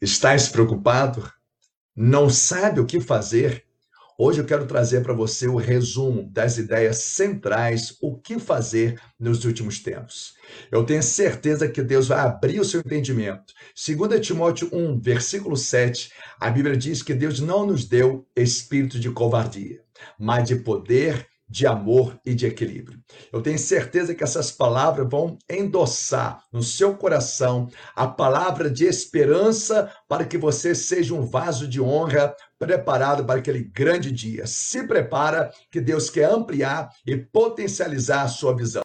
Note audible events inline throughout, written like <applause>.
Estás preocupado? Não sabe o que fazer? Hoje eu quero trazer para você o resumo das ideias centrais, o que fazer nos últimos tempos. Eu tenho certeza que Deus vai abrir o seu entendimento. 2 Timóteo 1, versículo 7, a Bíblia diz que Deus não nos deu espírito de covardia, mas de poder, de amor e de equilíbrio. Eu tenho certeza que essas palavras vão endossar no seu coração a palavra de esperança para que você seja um vaso de honra preparado para aquele grande dia. Se prepara que Deus quer ampliar e potencializar a sua visão.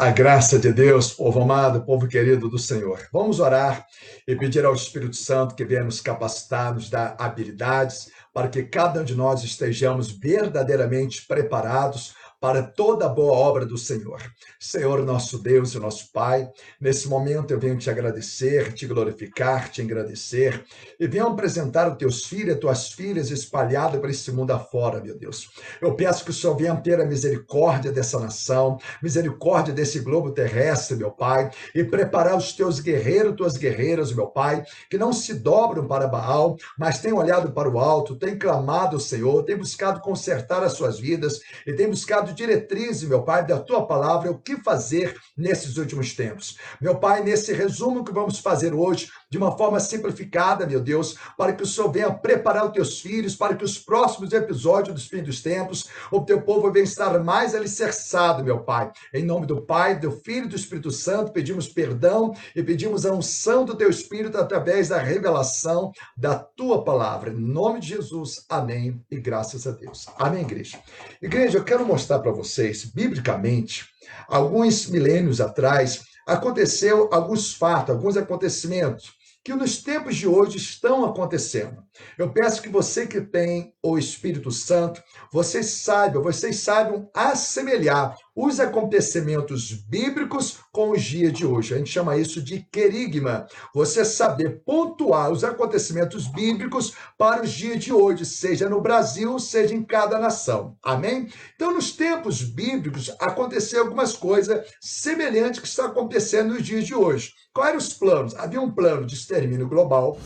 A graça de Deus, povo amado, povo querido do Senhor. Vamos orar e pedir ao Espírito Santo que venha nos capacitar, nos dar habilidades, para que cada um de nós estejamos verdadeiramente preparados para toda boa obra do Senhor. Senhor, nosso Deus e nosso Pai, nesse momento eu venho te agradecer, te glorificar, te agradecer e venho apresentar os teus filhos e tuas filhas espalhados por esse mundo afora, meu Deus. Eu peço que o Senhor venha ter a misericórdia dessa nação, misericórdia desse globo terrestre, meu Pai, e preparar os teus guerreiros, tuas guerreiras, meu Pai, que não se dobram para Baal, mas têm olhado para o alto, têm clamado Senhor, têm buscado consertar as suas vidas e têm buscado dado diretrizes, meu Pai, da tua palavra, o que fazer nesses últimos tempos. Meu Pai, nesse resumo que vamos fazer hoje, de uma forma simplificada, meu Deus, para que o Senhor venha preparar os teus filhos, para que os próximos episódios dos fins dos tempos, o teu povo venha estar mais alicerçado, meu Pai. Em nome do Pai, do Filho e do Espírito Santo, pedimos perdão e pedimos a unção do teu Espírito através da revelação da tua palavra. Em nome de Jesus, amém e graças a Deus. Amém, igreja. Igreja, eu quero mostrar para vocês, biblicamente, alguns milênios atrás, aconteceu alguns fatos, alguns acontecimentos que nos tempos de hoje estão acontecendo. Eu peço que você que tem o Espírito Santo, vocês saibam, vocês saibam assemelhar os acontecimentos bíblicos com os dias de hoje. A gente chama isso de querigma. Você saber pontuar os acontecimentos bíblicos para os dias de hoje, seja no Brasil, seja em cada nação. Amém? Então, nos tempos bíblicos, aconteceu algumas coisas semelhantes que estão acontecendo nos dias de hoje. Quais eram os planos? Havia um plano de extermínio global,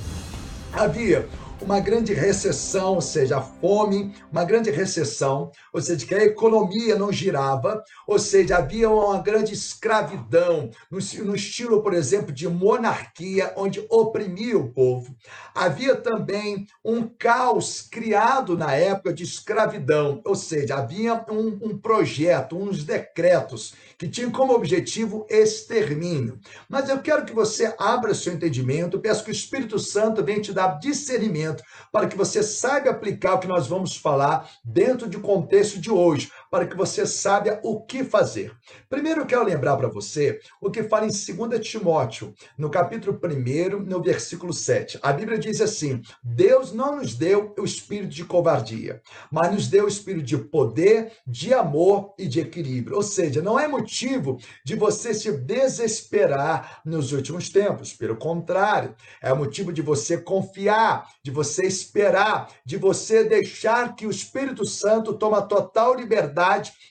havia uma grande recessão, ou seja, a fome, uma grande recessão, ou seja, que a economia não girava, ou seja, havia uma grande escravidão, no, no estilo, por exemplo, de monarquia, onde oprimia o povo. Havia também um caos criado na época de escravidão, ou seja, havia um, um projeto, uns decretos que tinham como objetivo extermínio. Mas eu quero que você abra seu entendimento, peço que o Espírito Santo venha te dar discernimento para que você saiba aplicar o que nós vamos falar dentro do contexto de hoje, para que você saiba o que fazer. Primeiro, eu quero lembrar para você o que fala em 2 Timóteo, no capítulo 1, no versículo 7. A Bíblia diz assim: Deus não nos deu o espírito de covardia, mas nos deu o espírito de poder, de amor e de equilíbrio. Ou seja, não é motivo de você se desesperar nos últimos tempos. Pelo contrário, é motivo de você confiar, de você esperar, de você deixar que o Espírito Santo toma total liberdade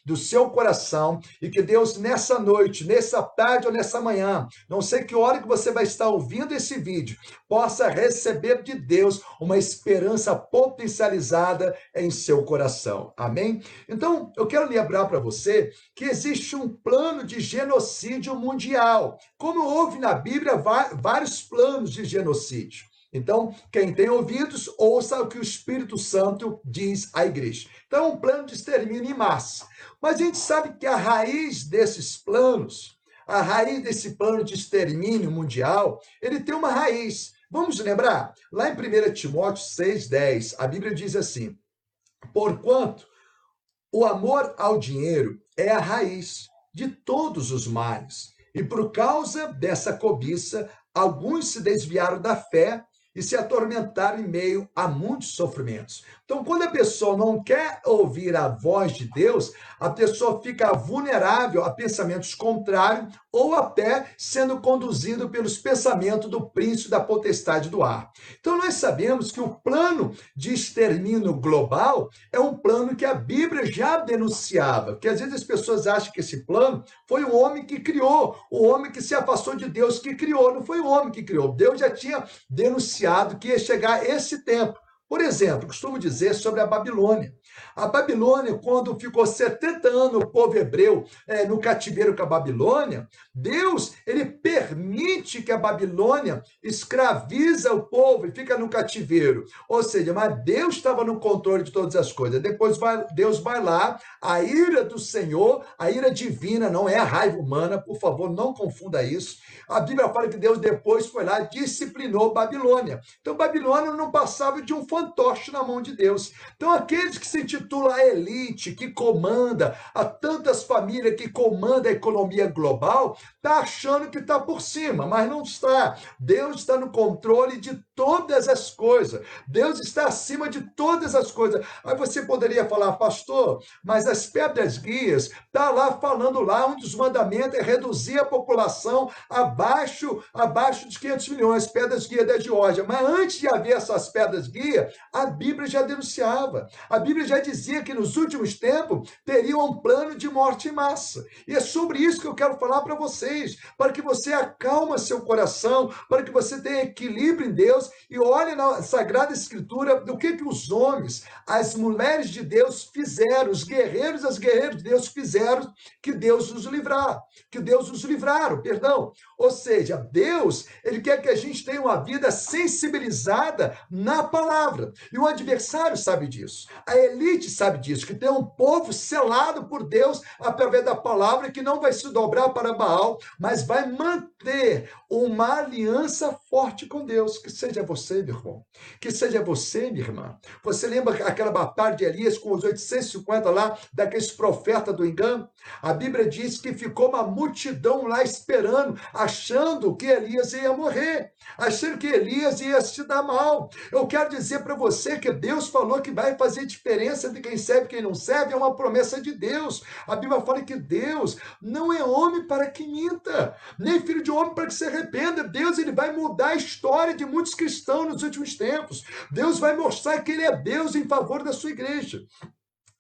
do seu coração e que Deus nessa noite, nessa tarde ou nessa manhã, não sei que hora que você vai estar ouvindo esse vídeo, possa receber de Deus uma esperança potencializada em seu coração. Amém? Então, eu quero lembrar para você que existe um plano de genocídio mundial. Como houve na Bíblia vários planos de genocídio. Então, quem tem ouvidos, ouça o que o Espírito Santo diz à igreja. Então, é um plano de extermínio em massa. Mas a gente sabe que a raiz desses planos, a raiz desse plano de extermínio mundial, ele tem uma raiz. Vamos lembrar? Lá em 1 Timóteo 6,10, a Bíblia diz assim: Porquanto o amor ao dinheiro é a raiz de todos os males, e por causa dessa cobiça, alguns se desviaram da fé e se atormentaram em meio a muitos sofrimentos. Então, quando a pessoa não quer ouvir a voz de Deus, a pessoa fica vulnerável a pensamentos contrários ou até sendo conduzido pelos pensamentos do príncipe da potestade do ar. Então, nós sabemos que o plano de extermínio global é um plano que a Bíblia já denunciava, porque às vezes as pessoas acham que esse plano foi o homem que criou, o homem que se afastou de Deus que criou, não foi o homem que criou. Deus já tinha denunciado que ia chegar esse tempo. Por exemplo, costumo dizer sobre a Babilônia. A Babilônia, quando ficou 70 anos o povo hebreu é, no cativeiro com a Babilônia, Deus ele permite que a Babilônia escraviza o povo e fica no cativeiro. Ou seja, mas Deus estava no controle de todas as coisas. Depois vai, Deus vai lá, a ira do Senhor, a ira divina, não é a raiva humana, por favor, não confunda isso. A Bíblia fala que Deus depois foi lá e disciplinou Babilônia. Então, Babilônia não passava de um fantoche na mão de Deus. Então, aqueles que se intitula a elite, que comanda, a tantas famílias que comanda a economia global, está achando que está por cima, mas não está. Deus está no controle de todas as coisas. Deus está acima de todas as coisas. Aí você poderia falar, pastor, mas as pedras guias, está lá falando lá, um dos mandamentos é reduzir a população abaixo, abaixo dos 500 milhões, pedras guia da Geórgia. Mas antes de haver essas pedras guia, a Bíblia já denunciava. A Bíblia já dizia que nos últimos tempos teria um plano de morte em massa. E é sobre isso que eu quero falar para vocês, para que você acalma seu coração, para que você tenha equilíbrio em Deus e olhe na Sagrada Escritura do que, que os homens, as mulheres de Deus fizeram, os guerreiros as guerreiras de Deus fizeram, que Deus os livrar, que Deus os livraram, perdão. Ou seja, Deus, ele quer que a gente tenha uma vida sensibilizada na palavra. E o adversário sabe disso. A elite sabe disso, que tem um povo selado por Deus através da palavra que não vai se dobrar para Baal, mas vai manter uma aliança forte com Deus. Que seja você, meu irmão. Que seja você, minha irmã. Você lembra aquela batalha de Elias com os 850 lá, daqueles profetas do engano? A Bíblia diz que ficou uma multidão lá esperando, achando que Elias ia morrer, achando que Elias ia se dar mal. Eu quero dizer para você que Deus falou que vai fazer diferença entre quem serve e quem não serve, é uma promessa de Deus. A Bíblia fala que Deus não é homem para que minta, nem filho de homem para que se arrependa. Deus ele vai mudar a história de muitos cristãos nos últimos tempos. Deus vai mostrar que ele é Deus em favor da sua igreja.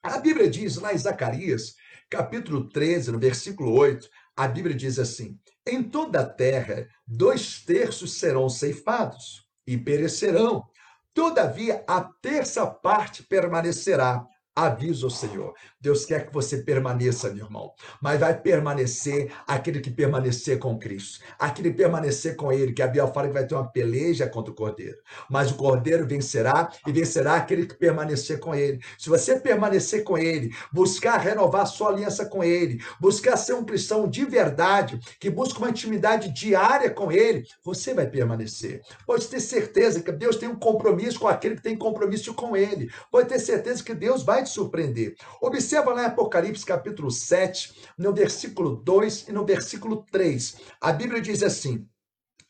A Bíblia diz lá em Zacarias, capítulo 13, no versículo 8, a Bíblia diz assim: Em toda a terra, dois terços serão ceifados e perecerão. Todavia, a terça parte permanecerá, Avisa o Senhor. Deus quer que você permaneça, meu irmão. Mas vai permanecer aquele que permanecer com Cristo. Aquele que permanecer com Ele, que a Bíblia fala que vai ter uma peleja contra o Cordeiro. Mas o Cordeiro vencerá e vencerá aquele que permanecer com Ele. Se você permanecer com Ele, buscar renovar sua aliança com Ele, buscar ser um cristão de verdade, que busca uma intimidade diária com Ele, você vai permanecer. Pode ter certeza que Deus tem um compromisso com aquele que tem compromisso com Ele. Pode ter certeza que Deus vai te surpreender. Observa lá em Apocalipse capítulo 7, no versículo 2 e no versículo 3. A Bíblia diz assim: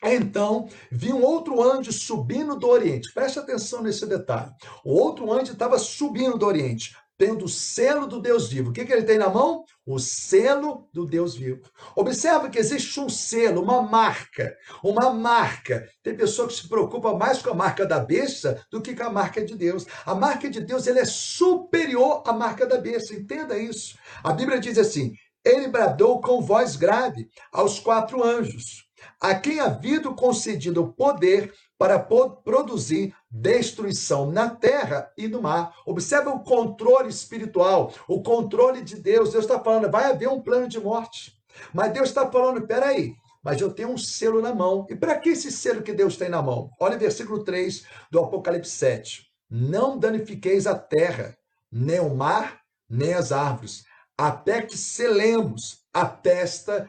então, vi um outro anjo subindo do Oriente. Preste atenção nesse detalhe. O outro anjo estava subindo do Oriente, tendo o selo do Deus vivo. O que, que ele tem na mão? O selo do Deus vivo. Observa que existe um selo, uma marca, uma marca. Tem pessoa que se preocupa mais com a marca da besta do que com a marca de Deus. A marca de Deus ela é superior à marca da besta. Entenda isso. A Bíblia diz assim: ele bradou com voz grave aos quatro anjos, a quem havia concedido o poder para produzir destruição na terra e no mar. Observa o controle espiritual, o controle de Deus. Deus está falando, vai haver um plano de morte. Mas Deus está falando, peraí, mas eu tenho um selo na mão. E para que esse selo que Deus tem na mão? Olha o versículo 3 do Apocalipse 7. Não danifiqueis a terra, nem o mar, nem as árvores, até que selemos a testa,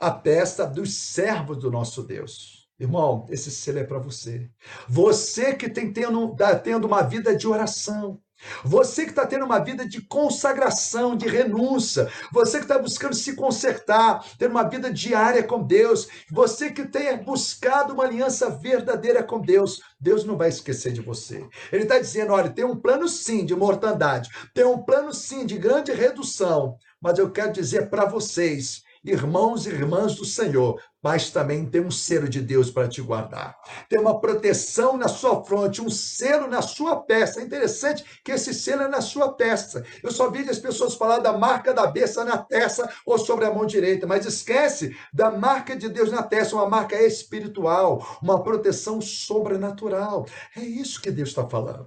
a testa dos servos do nosso Deus. Irmão, esse selo é para você. Você que tem tendo, tá tendo uma vida de oração. Você que está tendo uma vida de consagração, de renúncia, você que está buscando se consertar, ter uma vida diária com Deus, você que tenha buscado uma aliança verdadeira com Deus, Deus não vai esquecer de você. Ele está dizendo: olha, tem um plano sim de mortandade, tem um plano sim de grande redução, mas eu quero dizer para vocês irmãos e irmãs do Senhor, mas também tem um selo de Deus para te guardar. Tem uma proteção na sua fronte, um selo na sua peça. É interessante que esse selo é na sua peça. Eu só vi as pessoas falar da marca da besta na testa ou sobre a mão direita, mas esquece da marca de Deus na testa, uma marca espiritual, uma proteção sobrenatural. É isso que Deus está falando.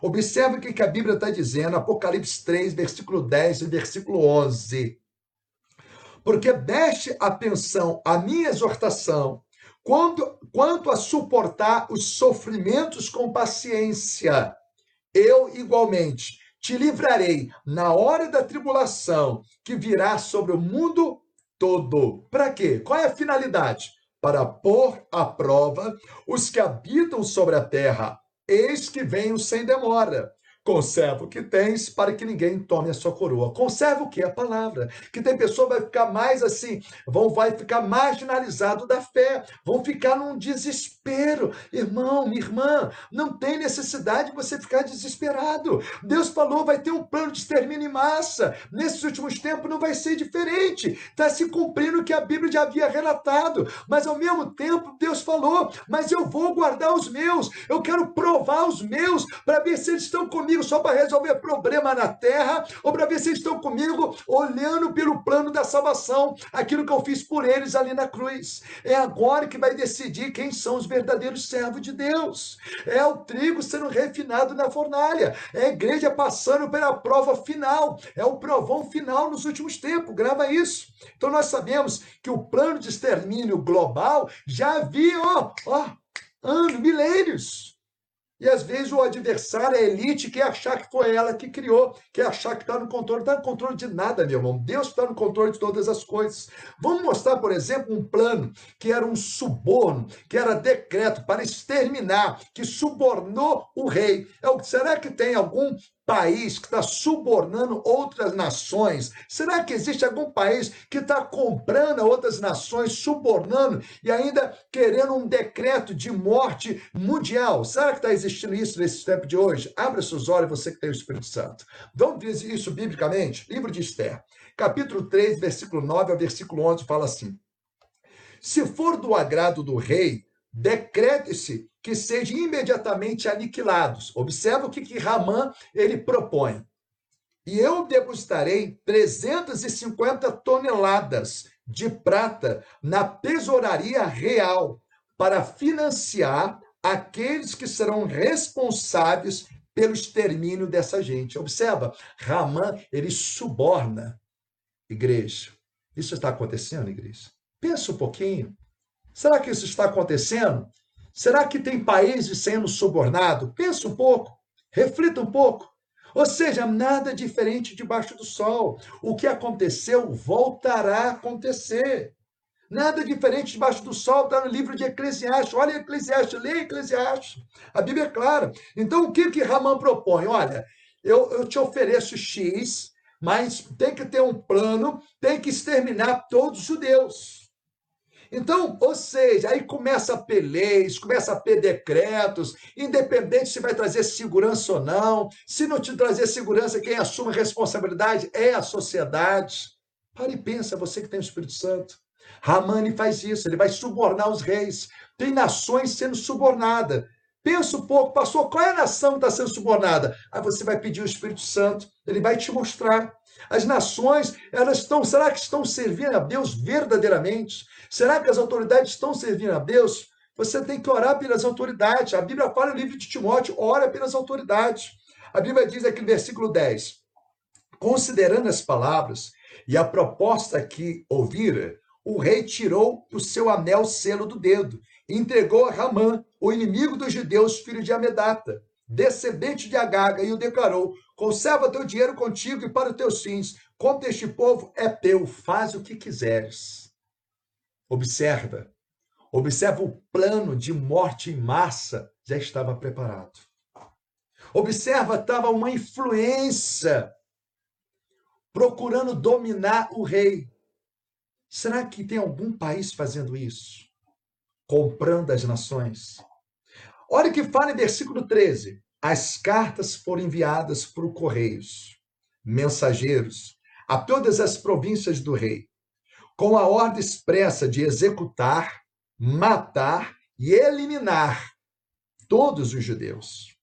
Observe o que a Bíblia está dizendo, Apocalipse 3, versículo 10 e versículo 11 porque deste atenção à minha exortação, quanto, quanto a suportar os sofrimentos com paciência. Eu, igualmente, te livrarei na hora da tribulação que virá sobre o mundo todo. Para quê? Qual é a finalidade? Para pôr à prova os que habitam sobre a terra. Eis que venho sem demora. Conserva o que tens para que ninguém tome a sua coroa. Conserva o que? A palavra. Que tem pessoa vai ficar mais assim, vão vai ficar marginalizado da fé, vão ficar num desespero. Irmão, minha irmã, não tem necessidade de você ficar desesperado. Deus falou, vai ter um plano de extermínio em massa. Nesses últimos tempos não vai ser diferente. Está se cumprindo o que a Bíblia já havia relatado. Mas ao mesmo tempo, Deus falou, mas eu vou guardar os meus. Eu quero provar os meus para ver se eles estão comigo comigo só para resolver problema na terra, ou para ver se estão comigo olhando pelo plano da salvação, aquilo que eu fiz por eles ali na cruz. É agora que vai decidir quem são os verdadeiros servos de Deus. É o trigo sendo refinado na fornalha. É a igreja passando pela prova final. É o provão final nos últimos tempos. Grava isso. Então nós sabemos que o plano de extermínio global já havia, ó, ó, anos, milênios. E às vezes o adversário, a elite, quer achar que foi ela que criou, quer achar que está no controle. Está no controle de nada, meu irmão. Deus está no controle de todas as coisas. Vamos mostrar, por exemplo, um plano que era um suborno, que era decreto para exterminar, que subornou o rei. É será que tem algum país que está subornando outras nações? Será que existe algum país que está comprando outras nações, subornando e ainda querendo um decreto de morte mundial? Será que está existindo isso nesse tempo de hoje? Abra seus olhos, você que tem o Espírito Santo. Vamos ver isso biblicamente? Livro de Esther, capítulo 3, versículo 9 ao versículo 11, fala assim: Se for do agrado do rei, decrete-se que sejam imediatamente aniquilados. Observa o que, que Ramã ele propõe. E eu depositarei 350 toneladas de prata na tesouraria real para financiar aqueles que serão responsáveis pelo extermínio dessa gente. Observa, Ramã, ele suborna igreja. Isso está acontecendo, igreja? Pensa um pouquinho. Será que isso está acontecendo? Será que tem países sendo subornado? Pensa um pouco, reflita um pouco. Ou seja, nada diferente debaixo do sol. O que aconteceu voltará a acontecer. Nada diferente debaixo do sol está no livro de Eclesiastes. Olha Eclesiastes, leia Eclesiastes. A Bíblia é clara. Então, o que que Ramã propõe? Olha, eu, eu te ofereço X, mas tem que ter um plano, tem que exterminar todos os judeus. Então, ou seja, aí começa a ter leis, começa a ter decretos, independente se vai trazer segurança ou não. Se não te trazer segurança, quem assume a responsabilidade é a sociedade. Pare e pensa, você que tem o Espírito Santo. Ramani faz isso, ele vai subornar os reis. Tem nações sendo subornadas. Pensa um pouco, pastor, qual é a nação que está sendo subornada? Aí você vai pedir o Espírito Santo, ele vai te mostrar. As nações, elas estão, será que estão servindo a Deus verdadeiramente? Será que as autoridades estão servindo a Deus? Você tem que orar pelas autoridades. A Bíblia fala no livro de Timóteo, ora pelas autoridades. A Bíblia diz aqui no versículo 10: Considerando as palavras e a proposta que ouvira, o rei tirou o seu anel selo do dedo entregou a Ramã, o inimigo dos judeus, filho de Amedata, descendente de Agaga, e o declarou: Conserva teu dinheiro contigo e para os teus fins, como este povo é teu, faz o que quiseres. Observa, observa o plano de morte em massa já estava preparado. Observa, estava uma influência procurando dominar o rei. Será que tem algum país fazendo isso? Comprando as nações? Olha o que fala em versículo 13. As cartas foram enviadas por correios, mensageiros, a todas as províncias do rei, com a ordem expressa de executar, matar e eliminar todos os judeus,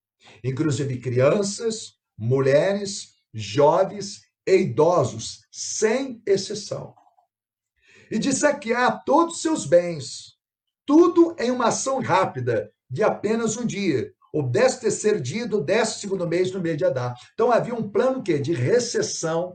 inclusive crianças, mulheres, jovens e idosos, sem exceção. E de saquear todos os seus bens, tudo em uma ação rápida de apenas um dia, o décimo terceiro dia do décimo segundo mês no mês de Adar. Então havia um plano que de recessão,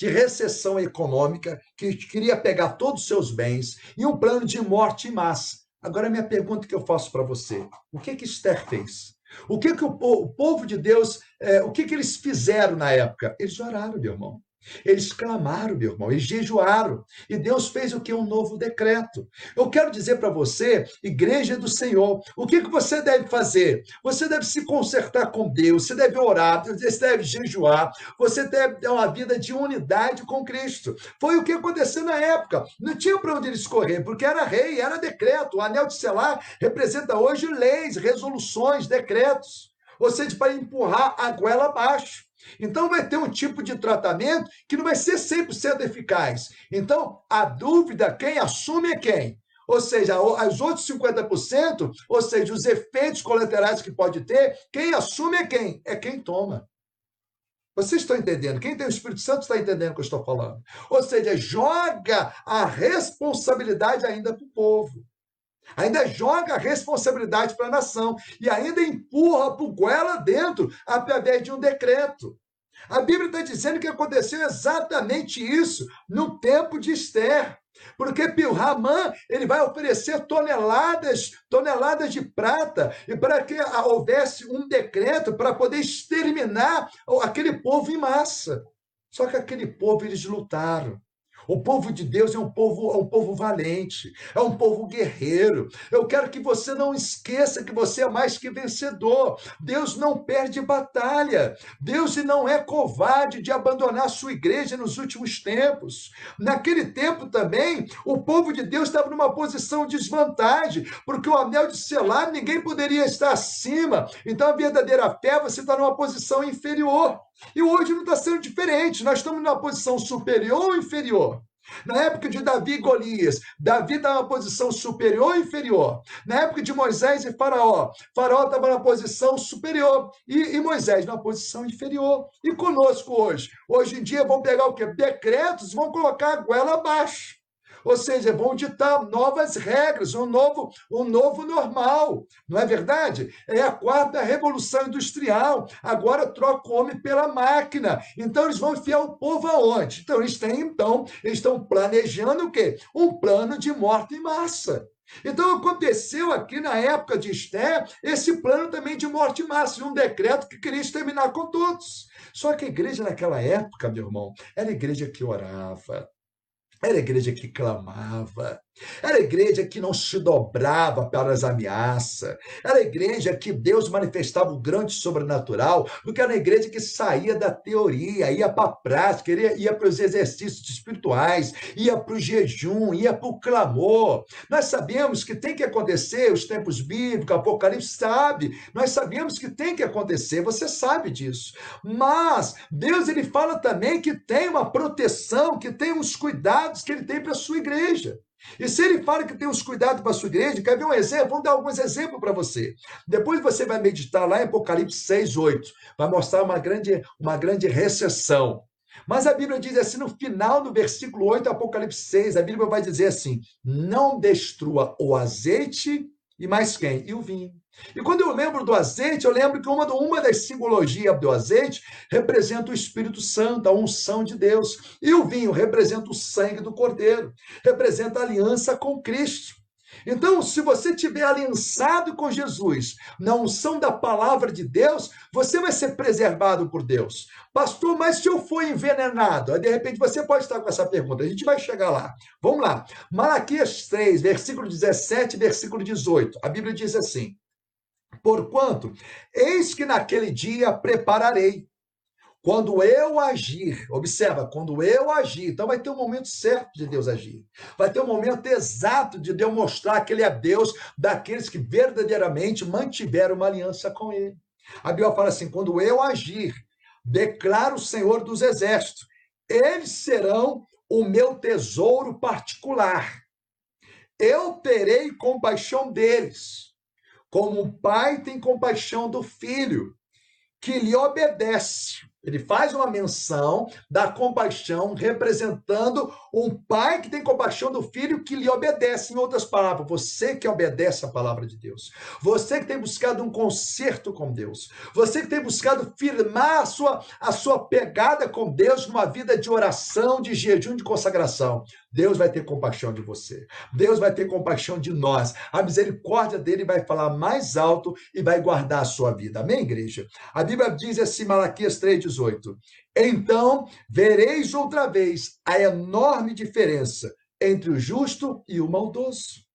de recessão econômica, que queria pegar todos os seus bens, e um plano de morte em massa. Agora, minha pergunta que eu faço para você: o que que Esther fez? O que que o, o povo de Deus, é, o que que eles fizeram na época? Eles oraram, meu irmão. Eles clamaram, meu irmão, eles jejuaram. E Deus fez o que? Um novo decreto. Eu quero dizer para você, igreja do Senhor, o que, que você deve fazer? Você deve se consertar com Deus, você deve orar, você deve jejuar, você deve ter uma vida de unidade com Cristo. Foi o que aconteceu na época. Não tinha para onde eles correr, porque era rei, era decreto. O anel de selar representa hoje leis, resoluções, decretos. Ou seja, para empurrar a goela abaixo. Então, vai ter um tipo de tratamento que não vai ser 100% eficaz. Então, a dúvida, quem assume é quem? Ou seja, os outros 50%, ou seja, os efeitos colaterais que pode ter, quem assume é quem? É quem toma. Vocês estão entendendo? Quem tem o Espírito Santo está entendendo o que eu estou falando. Ou seja, joga a responsabilidade ainda para o povo ainda joga a responsabilidade para a nação e ainda empurra para o goela dentro através de um decreto. A Bíblia está dizendo que aconteceu exatamente isso no tempo de Esther. Porque Ramã ele vai oferecer toneladas, toneladas de prata, e para que houvesse um decreto para poder exterminar aquele povo em massa. Só que aquele povo eles lutaram. O povo de Deus é um povo, é um povo valente, é um povo guerreiro. Eu quero que você não esqueça que você é mais que vencedor. Deus não perde batalha. Deus não é covarde de abandonar sua igreja nos últimos tempos. Naquele tempo também, o povo de Deus estava numa posição de desvantagem, porque o anel de selar ninguém poderia estar acima. Então a verdadeira fé você está numa posição inferior. E hoje não está sendo diferente. Nós estamos numa posição superior ou inferior? Na época de Davi e Golias, Davi estava numa posição superior ou inferior? Na época de Moisés e Faraó, Faraó estava na posição superior e, e Moisés na posição inferior. E conosco hoje? Hoje em dia vão pegar o quê? Decretos, vão colocar a goela abaixo. Ou seja, vão ditar novas regras, um novo, um novo normal. Não é verdade? É a quarta revolução industrial. Agora troca o homem pela máquina. Então eles vão enfiar o povo aonde? Então eles têm, então, eles estão planejando o quê? Um plano de morte em massa. Então aconteceu aqui na época de Esté esse plano também de morte em massa, um decreto que queria exterminar com todos. Só que a igreja naquela época, meu irmão, era a igreja que orava, era a igreja que clamava, era a igreja que não se dobrava para as ameaças. Era a igreja que Deus manifestava o grande sobrenatural, porque era a igreja que saía da teoria, ia para a prática, ia, ia para os exercícios espirituais, ia para o jejum, ia para o clamor. Nós sabemos que tem que acontecer, os tempos bíblicos, Apocalipse sabe, nós sabemos que tem que acontecer, você sabe disso. Mas Deus ele fala também que tem uma proteção, que tem uns cuidados que ele tem para a sua igreja. E se ele fala que tem os cuidados para a sua igreja, quer ver um exemplo? Vamos dar alguns exemplos para você. Depois você vai meditar lá em Apocalipse 6, 8. Vai mostrar uma grande, uma grande recessão. Mas a Bíblia diz assim, no final, no versículo 8, Apocalipse 6, a Bíblia vai dizer assim: não destrua o azeite e mais quem? E o vinho. E quando eu lembro do azeite, eu lembro que uma, uma das simbologias do azeite representa o Espírito Santo, a unção de Deus. E o vinho representa o sangue do Cordeiro, representa a aliança com Cristo. Então, se você tiver aliançado com Jesus, na unção da palavra de Deus, você vai ser preservado por Deus. Pastor, mas se eu for envenenado? de repente você pode estar com essa pergunta, a gente vai chegar lá. Vamos lá. Malaquias 3, versículo 17, versículo 18. A Bíblia diz assim: Porquanto, eis que naquele dia prepararei. Quando eu agir, observa, quando eu agir, então vai ter um momento certo de Deus agir. Vai ter um momento exato de Deus mostrar que Ele é Deus daqueles que verdadeiramente mantiveram uma aliança com Ele. A Bíblia fala assim: quando eu agir, declara o Senhor dos Exércitos, eles serão o meu tesouro particular. Eu terei compaixão deles, como um pai tem compaixão do filho, que lhe obedece. Ele faz uma menção da compaixão, representando um pai que tem compaixão do filho que lhe obedece. Em outras palavras, você que obedece a palavra de Deus, você que tem buscado um conserto com Deus, você que tem buscado firmar a sua, a sua pegada com Deus numa vida de oração, de jejum, de consagração. Deus vai ter compaixão de você. Deus vai ter compaixão de nós. A misericórdia dele vai falar mais alto e vai guardar a sua vida. Amém, igreja? A Bíblia diz assim, Malaquias 3,18. Então vereis outra vez a enorme diferença entre o justo e o maldoso,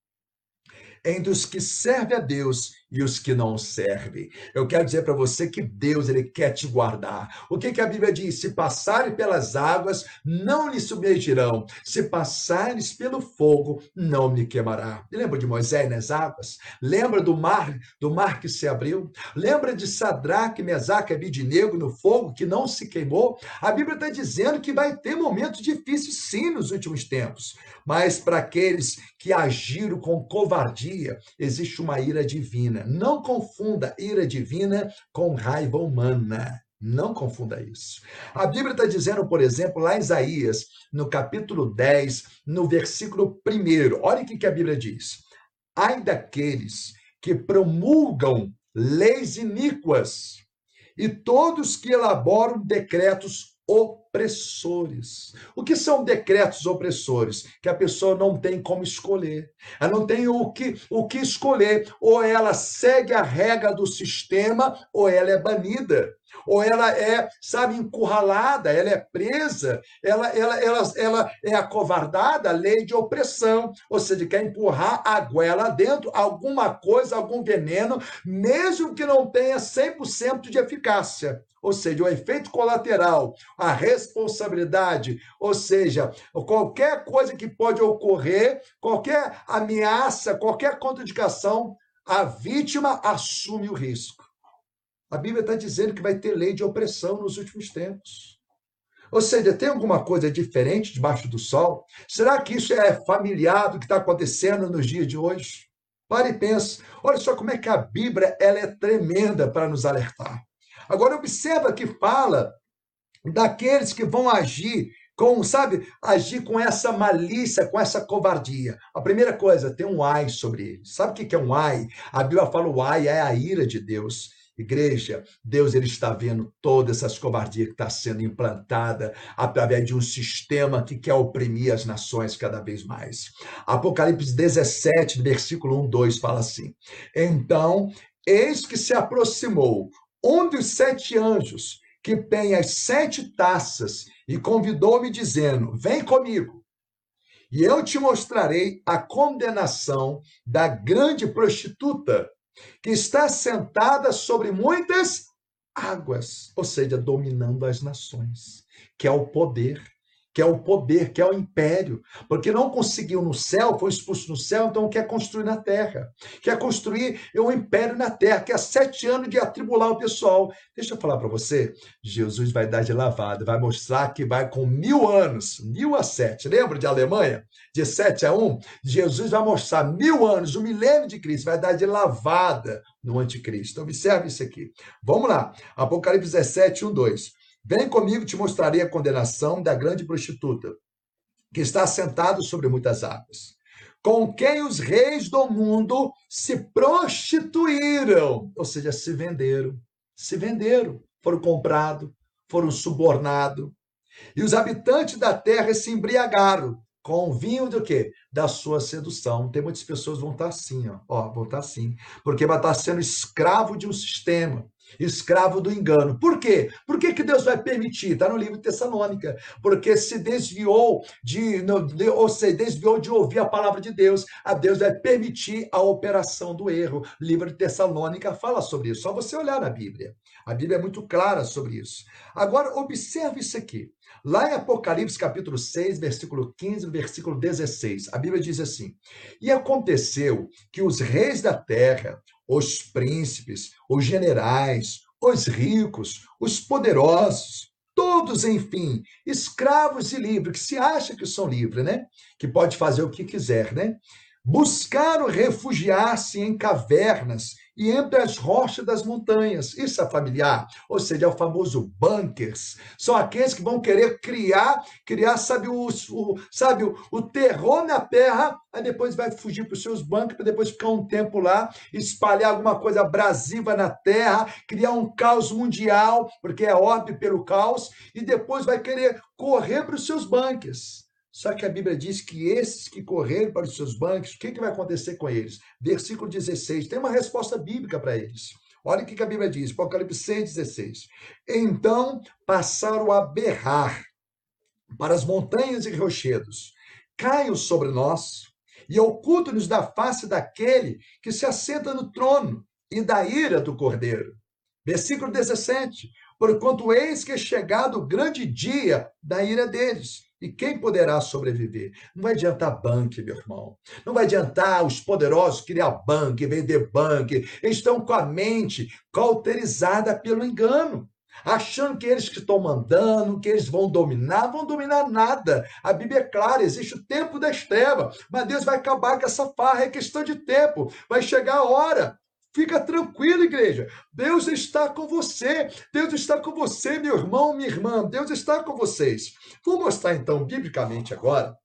entre os que servem a Deus e os que não servem. Eu quero dizer para você que Deus ele quer te guardar. O que, que a Bíblia diz? Se passarem pelas águas, não lhe submergirão. Se passares pelo fogo, não me queimará. Lembra de Moisés nas águas? Lembra do mar, do mar que se abriu? Lembra de Sadraque, Mesaque e Abidinego no fogo que não se queimou? A Bíblia está dizendo que vai ter momentos difíceis sim nos últimos tempos, mas para aqueles que agiram com covardia, existe uma ira divina. Não confunda ira divina com raiva humana. Não confunda isso. A Bíblia está dizendo, por exemplo, lá em Isaías, no capítulo 10, no versículo 1, olha o que a Bíblia diz. Ai daqueles que promulgam leis iníquas e todos que elaboram decretos opressores. O que são decretos opressores? Que a pessoa não tem como escolher. Ela não tem o que, o que escolher. Ou ela segue a regra do sistema, ou ela é banida. Ou ela é, sabe, encurralada, ela é presa, ela, ela, ela, ela é acovardada, lei de opressão. Ou seja, quer empurrar a goela dentro, alguma coisa, algum veneno, mesmo que não tenha 100% de eficácia ou seja, o efeito colateral, a responsabilidade, ou seja, qualquer coisa que pode ocorrer, qualquer ameaça, qualquer contraindicação, a vítima assume o risco. A Bíblia está dizendo que vai ter lei de opressão nos últimos tempos. Ou seja, tem alguma coisa diferente debaixo do sol? Será que isso é familiar do que está acontecendo nos dias de hoje? Pare e pense. Olha só como é que a Bíblia ela é tremenda para nos alertar. Agora, observa que fala daqueles que vão agir com, sabe, agir com essa malícia, com essa covardia. A primeira coisa, tem um ai sobre eles. Sabe o que é um ai? A Bíblia fala o ai é a ira de Deus. Igreja, Deus ele está vendo todas essas covardias que está sendo implantada através de um sistema que quer oprimir as nações cada vez mais. Apocalipse 17, versículo 1, 2 fala assim: Então, eis que se aproximou um dos sete anjos que tem as sete taças e convidou-me, dizendo: Vem comigo, e eu te mostrarei a condenação da grande prostituta, que está sentada sobre muitas águas, ou seja, dominando as nações, que é o poder que é o poder, que é o império, porque não conseguiu no céu, foi expulso no céu, então quer construir na terra, quer construir um império na terra, quer sete anos de atribular o pessoal. Deixa eu falar para você, Jesus vai dar de lavada, vai mostrar que vai com mil anos, mil a sete, lembra de Alemanha? De sete a um? Jesus vai mostrar mil anos, o milênio de Cristo, vai dar de lavada no anticristo. Observe isso aqui. Vamos lá, Apocalipse 17, 1, 2. Vem comigo, te mostrarei a condenação da grande prostituta, que está sentado sobre muitas águas, com quem os reis do mundo se prostituíram, ou seja, se venderam, se venderam, foram comprados, foram subornados. E os habitantes da terra se embriagaram com o vinho do quê? Da sua sedução. Tem muitas pessoas vão estar assim, ó, ó vão estar assim, porque vai estar sendo escravo de um sistema escravo do engano. Por quê? Por que, que Deus vai permitir? Está no livro de Tessalônica. Porque se desviou de, ou seja, desviou de ouvir a palavra de Deus, a Deus vai permitir a operação do erro. O livro de Tessalônica fala sobre isso. Só você olhar na Bíblia. A Bíblia é muito clara sobre isso. Agora, observe isso aqui. Lá em Apocalipse capítulo 6, versículo 15, versículo 16, a Bíblia diz assim: E aconteceu que os reis da terra, os príncipes, os generais, os ricos, os poderosos, todos, enfim, escravos e livres, que se acha que são livres, né? Que pode fazer o que quiser, né? Buscaram refugiar-se em cavernas e entre as rochas das montanhas. Isso é familiar, ou seja, é o famoso bunkers. São aqueles que vão querer criar, criar, sabe, o, o sabe, o, o terror na terra, aí depois vai fugir para os seus bunkers, para depois ficar um tempo lá, espalhar alguma coisa abrasiva na terra, criar um caos mundial, porque é ordem pelo caos, e depois vai querer correr para os seus bunkers. Só que a Bíblia diz que esses que correrem para os seus bancos, o que, que vai acontecer com eles? Versículo 16, tem uma resposta bíblica para eles. Olha o que a Bíblia diz, Apocalipse 6, 16. Então passaram a berrar para as montanhas e rochedos. Caiam sobre nós e ocultam-nos da face daquele que se assenta no trono e da ira do cordeiro. Versículo 17. Porquanto eis que é chegado o grande dia da ira deles e quem poderá sobreviver? Não vai adiantar banco, meu irmão. Não vai adiantar os poderosos criar banco, vender banco. Eles estão com a mente cauterizada pelo engano achando que eles que estão mandando, que eles vão dominar, vão dominar nada. A Bíblia é clara, existe o tempo das trevas, mas Deus vai acabar com essa farra, é questão de tempo. Vai chegar a hora Fica tranquilo, igreja. Deus está com você. Deus está com você, meu irmão, minha irmã. Deus está com vocês. Vou mostrar então, biblicamente agora,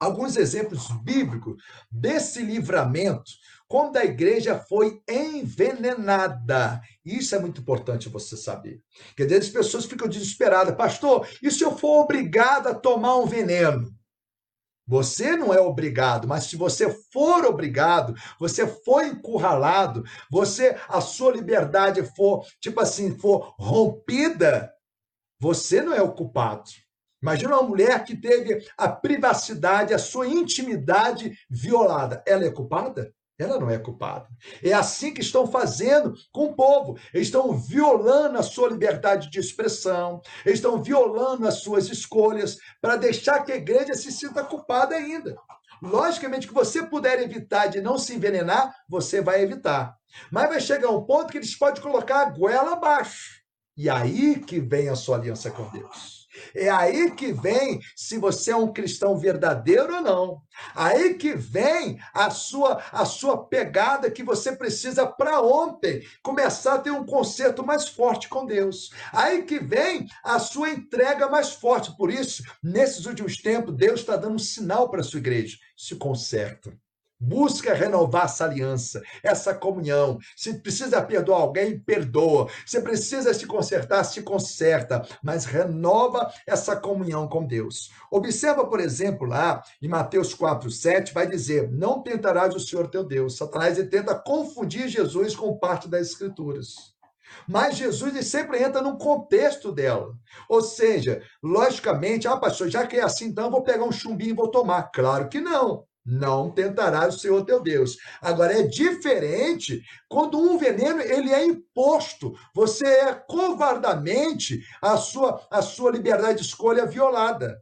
alguns exemplos bíblicos desse livramento quando a igreja foi envenenada. Isso é muito importante você saber. Porque às vezes as pessoas ficam desesperadas. Pastor, e se eu for obrigado a tomar um veneno? Você não é obrigado, mas se você for obrigado, você foi encurralado, você a sua liberdade for, tipo assim, for rompida, você não é o culpado. Imagina uma mulher que teve a privacidade, a sua intimidade violada. Ela é culpada? Ela não é culpada. É assim que estão fazendo com o povo. Eles estão violando a sua liberdade de expressão, eles estão violando as suas escolhas para deixar que a igreja se sinta culpada ainda. Logicamente que você puder evitar de não se envenenar, você vai evitar. Mas vai chegar um ponto que eles podem colocar a goela abaixo. E aí que vem a sua aliança com Deus. É aí que vem se você é um cristão verdadeiro ou não. Aí que vem a sua a sua pegada que você precisa para ontem começar a ter um conserto mais forte com Deus. Aí que vem a sua entrega mais forte. Por isso, nesses últimos tempos, Deus está dando um sinal para a sua igreja. Se conserta. Busca renovar essa aliança, essa comunhão. Se precisa perdoar alguém, perdoa. Se precisa se consertar, se conserta. Mas renova essa comunhão com Deus. Observa, por exemplo, lá em Mateus 4, 7, vai dizer: Não tentarás o Senhor teu Deus. Satanás ele tenta confundir Jesus com parte das Escrituras. Mas Jesus ele sempre entra no contexto dela. Ou seja, logicamente, ah, pastor, já que é assim, então vou pegar um chumbinho e vou tomar. Claro que não. Não tentarás o Senhor teu Deus. Agora é diferente quando um veneno ele é imposto. Você é covardamente a sua a sua liberdade de escolha violada.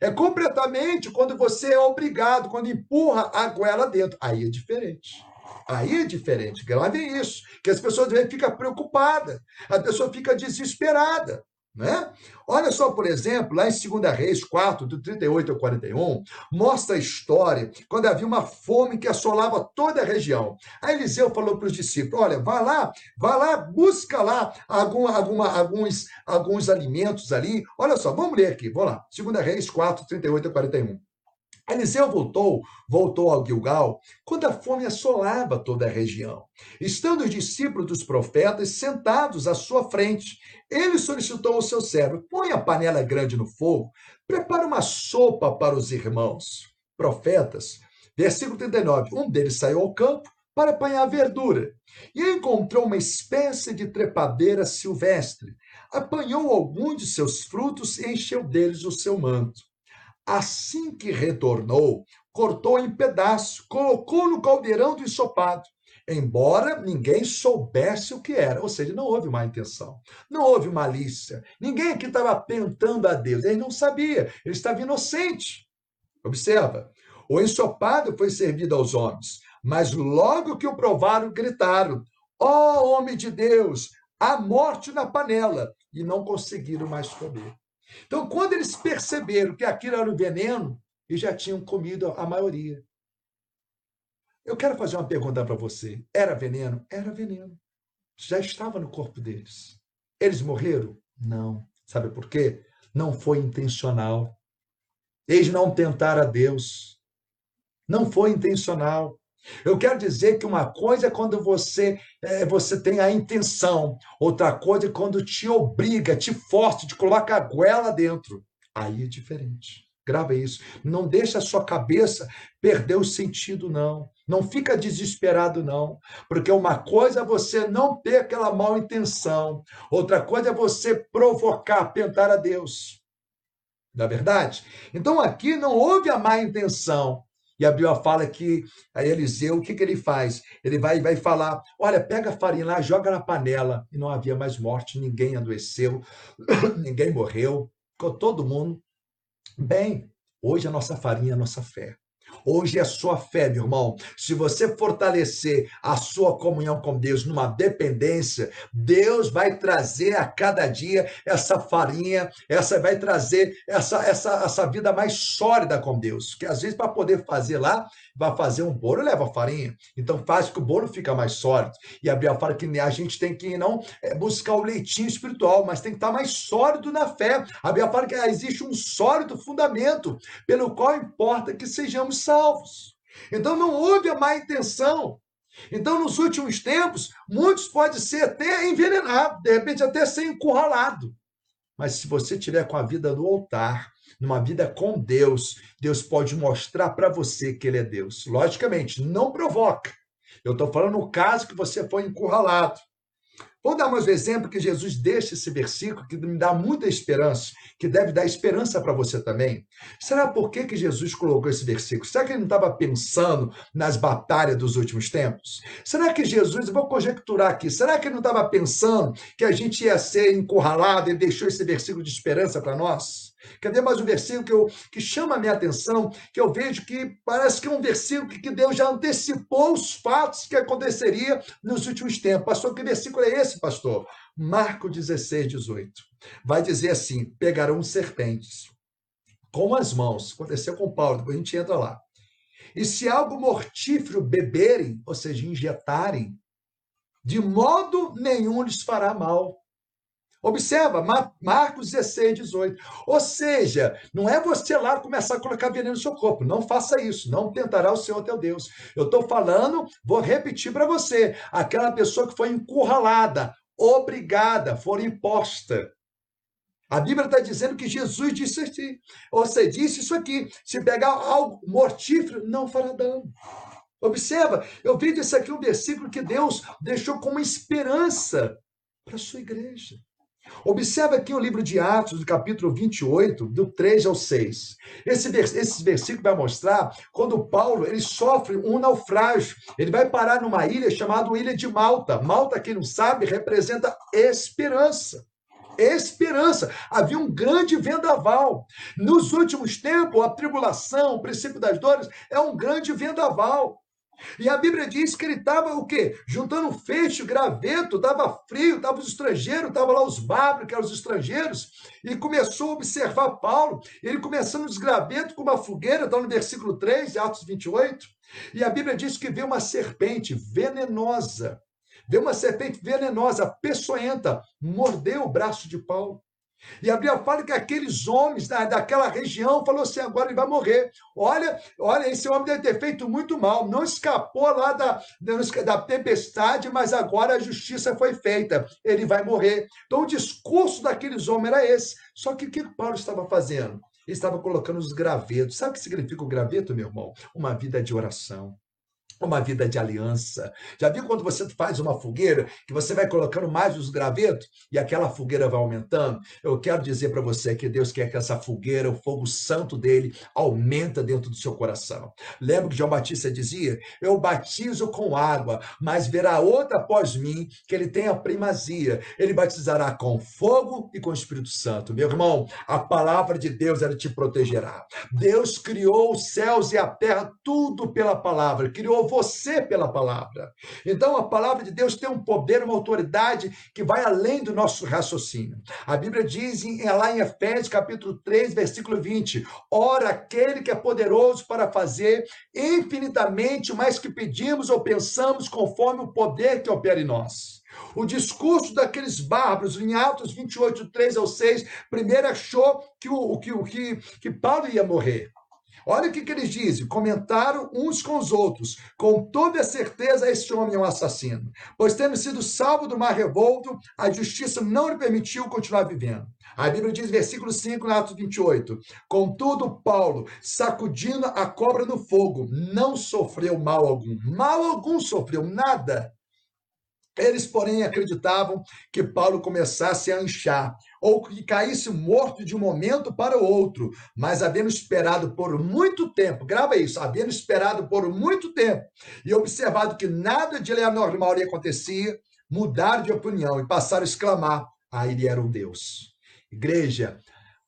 É completamente quando você é obrigado, quando empurra a goela dentro. Aí é diferente. Aí é diferente. Gravem isso. Que as pessoas ficam preocupadas. A pessoa fica desesperada. Né? Olha só, por exemplo, lá em 2 Reis 4, do 38 ao 41, mostra a história quando havia uma fome que assolava toda a região. Aí Eliseu falou para os discípulos: olha, vá lá, vá lá, busca lá algum, alguma, alguns, alguns alimentos ali. Olha só, vamos ler aqui, vamos lá. 2 Reis 4, 38 a 41. Eliseu voltou, voltou ao Gilgal, quando a fome assolava toda a região. Estando os discípulos dos profetas sentados à sua frente, ele solicitou ao seu servo: põe a panela grande no fogo, prepara uma sopa para os irmãos. Profetas. Versículo 39. Um deles saiu ao campo para apanhar verdura e encontrou uma espécie de trepadeira silvestre. Apanhou algum de seus frutos e encheu deles o seu manto. Assim que retornou, cortou em pedaços, colocou no caldeirão do ensopado embora ninguém soubesse o que era. Ou seja, não houve má intenção, não houve malícia. Ninguém aqui estava tentando a Deus, ele não sabia, ele estava inocente. Observa, o ensopado foi servido aos homens, mas logo que o provaram, gritaram: Ó oh, homem de Deus, a morte na panela! E não conseguiram mais comer. Então, quando eles perceberam que aquilo era um veneno, eles já tinham comido a maioria. Eu quero fazer uma pergunta para você. Era veneno? Era veneno. Já estava no corpo deles. Eles morreram? Não. Sabe por quê? Não foi intencional. Eles não tentaram a Deus. Não foi intencional. Eu quero dizer que uma coisa é quando você é, você tem a intenção, outra coisa é quando te obriga, te força, te coloca a goela dentro. Aí é diferente. Grava isso. Não deixa a sua cabeça perder o sentido, não. Não fica desesperado, não. Porque uma coisa é você não ter aquela mal intenção, outra coisa é você provocar, tentar a Deus. Não é verdade? Então aqui não houve a má intenção. E a Bíblia fala que a Eliseu, o que, que ele faz? Ele vai, vai falar: olha, pega a farinha lá, joga na panela. E não havia mais morte, ninguém adoeceu, <coughs> ninguém morreu, ficou todo mundo bem. Hoje a nossa farinha é a nossa fé. Hoje é sua fé, meu irmão. Se você fortalecer a sua comunhão com Deus numa dependência, Deus vai trazer a cada dia essa farinha, essa vai trazer essa, essa, essa vida mais sólida com Deus. Que às vezes, para poder fazer lá, vai fazer um bolo, leva farinha. Então faz que o bolo fica mais sólido. E a Bíblia fala que a gente tem que não é, buscar o leitinho espiritual, mas tem que estar mais sólido na fé. A Bíblia fala que existe um sólido fundamento pelo qual importa que sejamos salvos. Então não houve a má intenção. Então, nos últimos tempos, muitos podem ser até envenenados, de repente até ser encurralado. Mas se você tiver com a vida no altar, numa vida com Deus, Deus pode mostrar para você que Ele é Deus. Logicamente, não provoca. Eu estou falando no caso que você foi encurralado. Vou dar mais um exemplo que Jesus deixa esse versículo que me dá muita esperança, que deve dar esperança para você também. Será por que, que Jesus colocou esse versículo? Será que ele não estava pensando nas batalhas dos últimos tempos? Será que Jesus, eu vou conjecturar aqui, será que ele não estava pensando que a gente ia ser encurralado e deixou esse versículo de esperança para nós? Cadê mais um versículo que, eu, que chama a minha atenção, que eu vejo que parece que é um versículo que Deus já antecipou os fatos que aconteceria nos últimos tempos. Pastor, que versículo é esse, pastor? Marco 16, 18. Vai dizer assim: pegarão serpentes com as mãos. Aconteceu com Paulo, depois a gente entra lá. E se algo mortífero beberem, ou seja, injetarem, de modo nenhum lhes fará mal Observa, Marcos 16, 18. Ou seja, não é você lá começar a colocar veneno no seu corpo. Não faça isso. Não tentará o Senhor teu Deus. Eu estou falando, vou repetir para você. Aquela pessoa que foi encurralada, obrigada, for imposta. A Bíblia está dizendo que Jesus disse assim. Você disse isso aqui. Se pegar algo mortífero, não fará dano. Observa, eu vejo isso aqui um versículo que Deus deixou como esperança para a sua igreja. Observe aqui o livro de Atos, do capítulo 28, do 3 ao 6. Esse, esse versículo vai mostrar quando Paulo ele sofre um naufrágio. Ele vai parar numa ilha chamada Ilha de Malta. Malta, quem não sabe, representa esperança esperança. Havia um grande vendaval. Nos últimos tempos, a tribulação, o princípio das dores, é um grande vendaval. E a Bíblia diz que ele estava o quê? Juntando feixe, graveto, estava frio, estava os estrangeiros, estavam lá os bárbaros, que eram os estrangeiros, e começou a observar Paulo, ele começando os gravetos com uma fogueira, está no versículo 3, Atos 28, e a Bíblia diz que vê uma serpente venenosa, vê uma serpente venenosa, peçonhenta, mordeu o braço de Paulo. E a Bíblia fala que aqueles homens da, daquela região falou assim: agora ele vai morrer. Olha, olha, esse homem deve ter feito muito mal, não escapou lá da, da, tempestade, mas agora a justiça foi feita, ele vai morrer. Então o discurso daqueles homens era esse. Só que o que Paulo estava fazendo? Ele estava colocando os gravetos. Sabe o que significa o graveto, meu irmão? Uma vida de oração uma vida de aliança. Já viu quando você faz uma fogueira que você vai colocando mais os gravetos e aquela fogueira vai aumentando? Eu quero dizer para você que Deus quer que essa fogueira, o fogo santo dele, aumenta dentro do seu coração. Lembra que João Batista dizia: Eu batizo com água, mas verá outra após mim que ele tem a primazia. Ele batizará com fogo e com o Espírito Santo. Meu irmão, a palavra de Deus ela te protegerá. Deus criou os céus e a terra tudo pela palavra. Criou você pela palavra. Então, a palavra de Deus tem um poder, uma autoridade que vai além do nosso raciocínio. A Bíblia diz em, lá em Efésios, capítulo 3, versículo 20: Ora, aquele que é poderoso para fazer infinitamente mais que pedimos ou pensamos, conforme o poder que opera em nós. O discurso daqueles bárbaros, em Atos 28, 3 ao 6, primeiro achou que, o, que, o, que, que Paulo ia morrer. Olha o que, que eles dizem, comentaram uns com os outros. Com toda certeza, este homem é um assassino. Pois tendo sido salvo do mar revolto, a justiça não lhe permitiu continuar vivendo. A Bíblia diz, versículo 5, no Atos 28. Contudo, Paulo, sacudindo a cobra no fogo, não sofreu mal algum. Mal algum sofreu, nada. Eles, porém, acreditavam que Paulo começasse a inchar, ou que caísse morto de um momento para o outro, mas havendo esperado por muito tempo, grava isso, havendo esperado por muito tempo, e observado que nada de anormal lhe acontecia, mudaram de opinião e passaram a exclamar: ah, ele era um Deus. Igreja,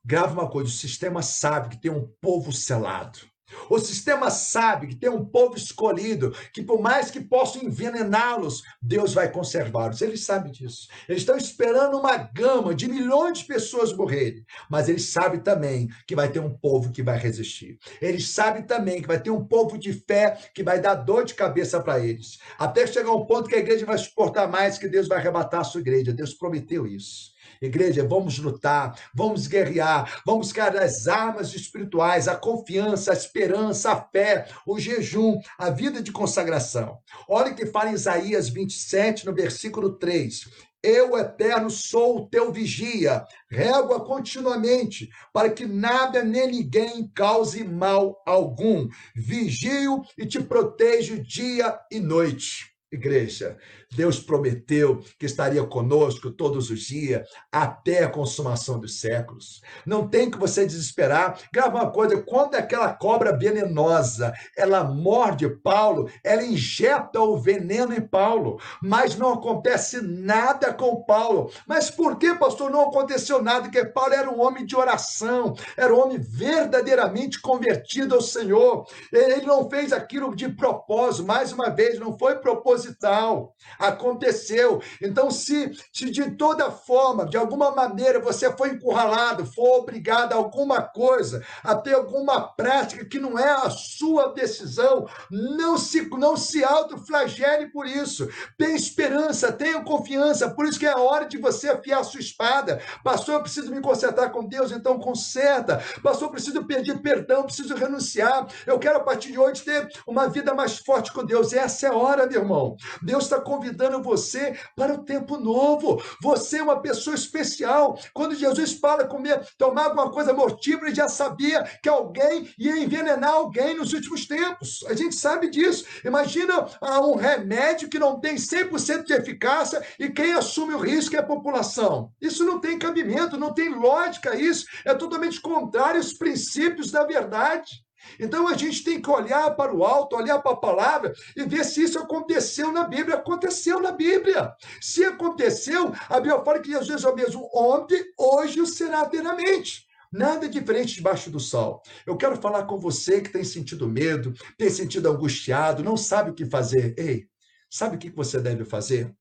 grava uma coisa: o sistema sabe que tem um povo selado. O sistema sabe que tem um povo escolhido, que por mais que possam envenená-los, Deus vai conservá-los. Eles sabem disso. Eles estão esperando uma gama de milhões de pessoas morrerem, mas eles sabem também que vai ter um povo que vai resistir. Eles sabem também que vai ter um povo de fé que vai dar dor de cabeça para eles. Até chegar um ponto que a igreja vai suportar mais, que Deus vai arrebatar a sua igreja. Deus prometeu isso. Igreja, vamos lutar, vamos guerrear, vamos buscar as armas espirituais, a confiança, a esperança, a fé, o jejum, a vida de consagração. Olha o que fala em Isaías 27, no versículo 3. Eu, eterno, sou o teu vigia, régua continuamente, para que nada nem ninguém cause mal algum. Vigio e te protejo dia e noite. Igreja, Deus prometeu que estaria conosco todos os dias, até a consumação dos séculos. Não tem que você desesperar. Grava uma coisa: quando aquela cobra venenosa ela morde Paulo, ela injeta o veneno em Paulo, mas não acontece nada com Paulo. Mas por que, pastor, não aconteceu nada? Porque Paulo era um homem de oração, era um homem verdadeiramente convertido ao Senhor. Ele não fez aquilo de propósito, mais uma vez, não foi proposital proposital. Aconteceu. Então, se, se de toda forma, de alguma maneira, você foi encurralado, foi obrigado a alguma coisa, a ter alguma prática que não é a sua decisão, não se, não se autoflagele por isso. Tenha esperança, tenha confiança. Por isso que é a hora de você afiar a sua espada. Pastor, eu preciso me consertar com Deus, então conserta. Pastor, eu preciso pedir perdão, preciso renunciar. Eu quero, a partir de hoje, ter uma vida mais forte com Deus. Essa é a hora, meu irmão. Deus está convidando você para o tempo novo. Você é uma pessoa especial. Quando Jesus fala comer, tomar alguma coisa mortífera, ele já sabia que alguém ia envenenar alguém nos últimos tempos. A gente sabe disso. Imagina um remédio que não tem 100% de eficácia e quem assume o risco é a população. Isso não tem cabimento, não tem lógica isso. É totalmente contrário aos princípios da verdade. Então a gente tem que olhar para o alto, olhar para a palavra e ver se isso aconteceu na Bíblia. Aconteceu na Bíblia. Se aconteceu, a Bíblia fala que Jesus é o mesmo ontem, hoje e será eternamente. Nada diferente debaixo do sol. Eu quero falar com você que tem sentido medo, tem sentido angustiado, não sabe o que fazer. Ei, sabe o que você deve fazer?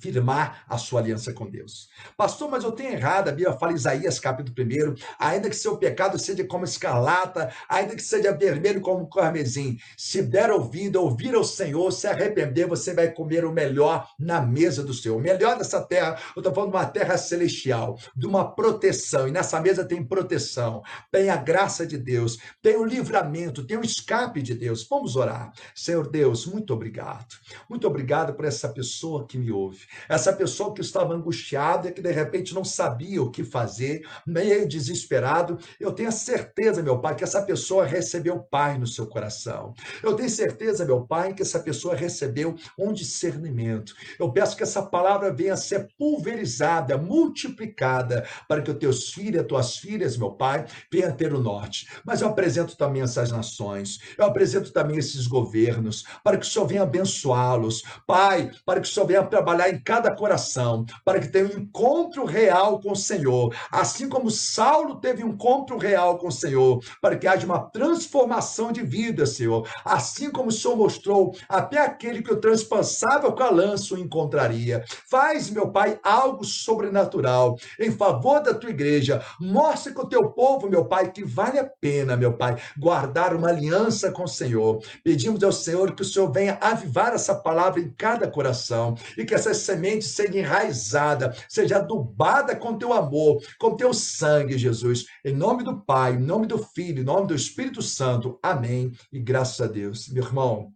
Firmar a sua aliança com Deus. Pastor, mas eu tenho errado, a Bíblia fala Isaías capítulo 1, ainda que seu pecado seja como escarlata, ainda que seja vermelho como carmesim, se der ouvido, ouvir ao Senhor, se arrepender, você vai comer o melhor na mesa do Senhor. O melhor dessa terra, eu estou falando de uma terra celestial, de uma proteção, e nessa mesa tem proteção, tem a graça de Deus, tem o livramento, tem o escape de Deus. Vamos orar. Senhor Deus, muito obrigado. Muito obrigado por essa pessoa que me ouve. Ouve. Essa pessoa que estava angustiada e que de repente não sabia o que fazer, meio desesperado, eu tenho a certeza, meu Pai, que essa pessoa recebeu Pai no seu coração. Eu tenho certeza, meu Pai, que essa pessoa recebeu um discernimento. Eu peço que essa palavra venha a ser pulverizada, multiplicada, para que os teus filhos as tuas filhas, meu Pai, venham ter o norte. Mas eu apresento também essas nações, eu apresento também esses governos, para que o Senhor venha abençoá-los. Pai, para que o Senhor venha trabalhar em cada coração, para que tenha um encontro real com o Senhor. Assim como Saulo teve um encontro real com o Senhor, para que haja uma transformação de vida, Senhor. Assim como o Senhor mostrou, até aquele que o transpassava com a lança o encontraria. Faz, meu Pai, algo sobrenatural em favor da tua igreja. Mostre com o teu povo, meu Pai, que vale a pena, meu Pai, guardar uma aliança com o Senhor. Pedimos ao Senhor que o Senhor venha avivar essa palavra em cada coração e que essa semente seja enraizada, seja adubada com teu amor, com teu sangue, Jesus. Em nome do Pai, em nome do Filho, em nome do Espírito Santo. Amém. E graças a Deus. Meu irmão,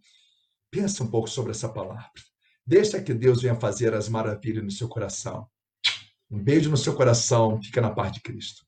pensa um pouco sobre essa palavra. Deixa que Deus venha fazer as maravilhas no seu coração. Um beijo no seu coração. Fica na paz de Cristo.